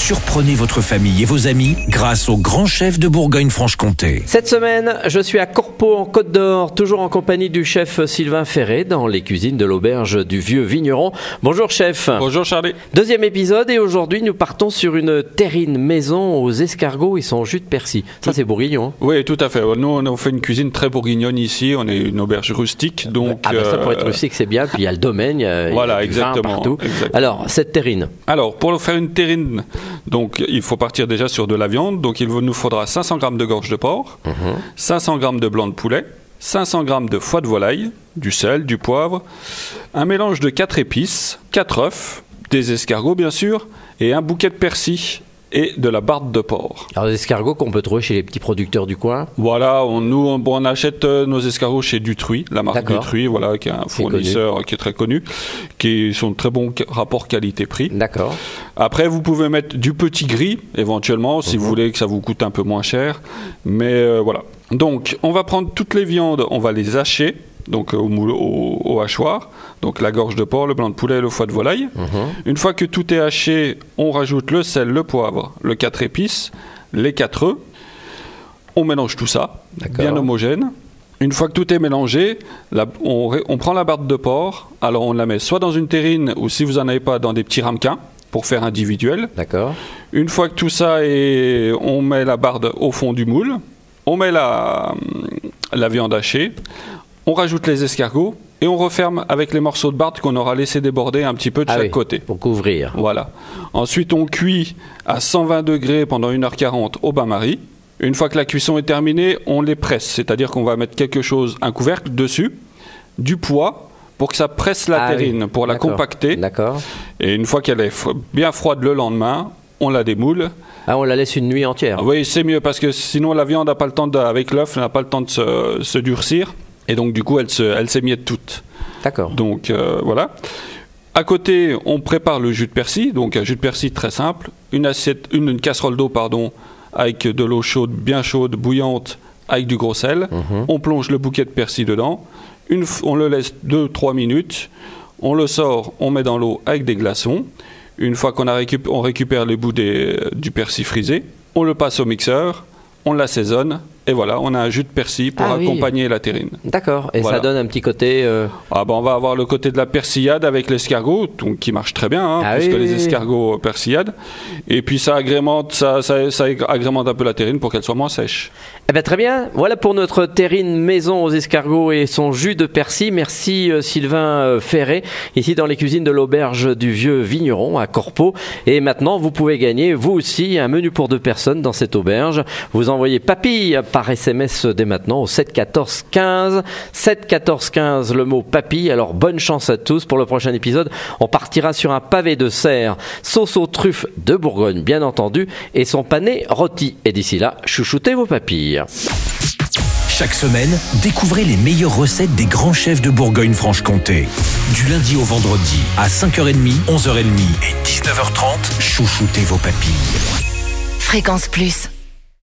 Surprenez votre famille et vos amis grâce au grand chef de Bourgogne-Franche-Comté. Cette semaine, je suis à Corpeau en Côte d'Or, toujours en compagnie du chef Sylvain Ferré dans les cuisines de l'auberge du Vieux Vigneron. Bonjour chef. Bonjour Charlie. Deuxième épisode et aujourd'hui nous partons sur une terrine maison aux escargots et son jus de persil. Ça c'est bourguignon. hein Oui, tout à fait. Nous, on fait une cuisine très bourguignonne ici. On est une auberge rustique, donc. Ah bah ça pour être euh, rustique c'est bien, puis il y a le domaine, il y a, il y a Voilà, vin exactement, partout. exactement. Alors, cette terrine, Alors, pour faire une terrine, donc il faut partir déjà sur de la viande. Donc, il nous faudra 500 grammes de gorge de porc, Mhm. 500 grammes de blanc de poulet, 500 grammes de foie de volaille, du sel, du poivre, un mélange de 4 épices, 4 œufs, des escargots bien sûr, et un bouquet de persil et de la barbe de porc. alors les escargots qu'on peut trouver chez les petits producteurs du coin? Voilà, on, nous on, achète euh, nos escargots chez Dutruy, la marque. Dutruy, voilà, qui est un fournisseur qui est très connu, qui sont de très bons rapports qualité-prix. D'accord. Après, vous pouvez mettre du petit gris, éventuellement, si vous voulez que ça vous coûte un peu moins cher. Mais euh, voilà. Donc, on va prendre toutes les viandes, on va les hacher, donc euh, au, moule- au, au hachoir. Donc, la gorge de porc, le blanc de poulet, le foie de volaille. Une fois que tout est haché, on rajoute le sel, le poivre, le 4 épices, les 4 œufs. On mélange tout ça, bien homogène. Une fois que tout est mélangé, la- on, on prend la barbe de porc. Alors, on la met soit dans une terrine ou si vous n'en avez pas, dans des petits ramequins pour faire individuel. D'accord. Une fois que tout ça est, on met la barbe au fond du moule, on met la, la viande hachée, on rajoute les escargots et on referme avec les morceaux de barbe qu'on aura laissé déborder un petit peu de Ah chaque oui, côté. Pour couvrir. Voilà. Ensuite, on cuit à 120 degrés pendant 1h40 au bain-marie. Une fois que la cuisson est terminée, on les presse, c'est-à-dire qu'on va mettre quelque chose, un couvercle dessus, du poids pour que ça presse la Ah oui, terrine, pour la compacter. D'accord. Et une fois qu'elle est bien froide le lendemain, on la démoule. Ah, on la laisse une nuit entière. Ah Oui, c'est mieux parce que sinon la viande n'a pas le temps de, avec l'œuf, n'a pas le temps de se, se durcir et donc du coup elle se, elle s'émiette toute. D'accord. Donc euh, voilà. À côté, on prépare le jus de persil, donc un jus de persil très simple, une assiette, une, une casserole d'eau pardon, avec de l'eau chaude, bien chaude, bouillante, avec du gros sel. On plonge le bouquet de persil dedans. On le laisse 2-3 minutes. On le sort, on met dans l'eau avec des glaçons. Une fois qu'on récupère les bouts du persil frisé, on le passe au mixeur, on l'assaisonne et voilà, on a un jus de persil pour Ah oui. accompagner la terrine. D'accord. Et Voilà. ça donne un petit côté. euh, Ah ben on va avoir le côté de la persillade avec l'escargot, qui marche très bien, hein, Ah oui, les oui, escargots euh, persillades. Et puis ça agrémente, ça, ça, ça agrémente un peu la terrine pour qu'elle soit moins sèche. Eh ben, très bien. Voilà pour notre terrine maison aux escargots et son jus de persil. Merci euh, Sylvain Ferré, ici dans les cuisines de l'auberge du Vieux Vigneron à Corpeau. Et maintenant, vous pouvez gagner, vous aussi, un menu pour deux personnes dans cette auberge. Vous envoyez papille par SMS dès maintenant au 7 14 15. 7 14 15, le mot papille. Alors, bonne chance à tous. Pour le prochain épisode, on partira sur un pavé de serre, sauce aux truffes de Bourgogne, bien entendu, et son pané rôti. Et d'ici là, chouchoutez vos papilles. Chaque semaine, découvrez les meilleures recettes des grands chefs de Bourgogne-Franche-Comté. Du lundi au vendredi, à 5h30, 11h30 et 19h30, chouchoutez vos papilles. Fréquence Plus.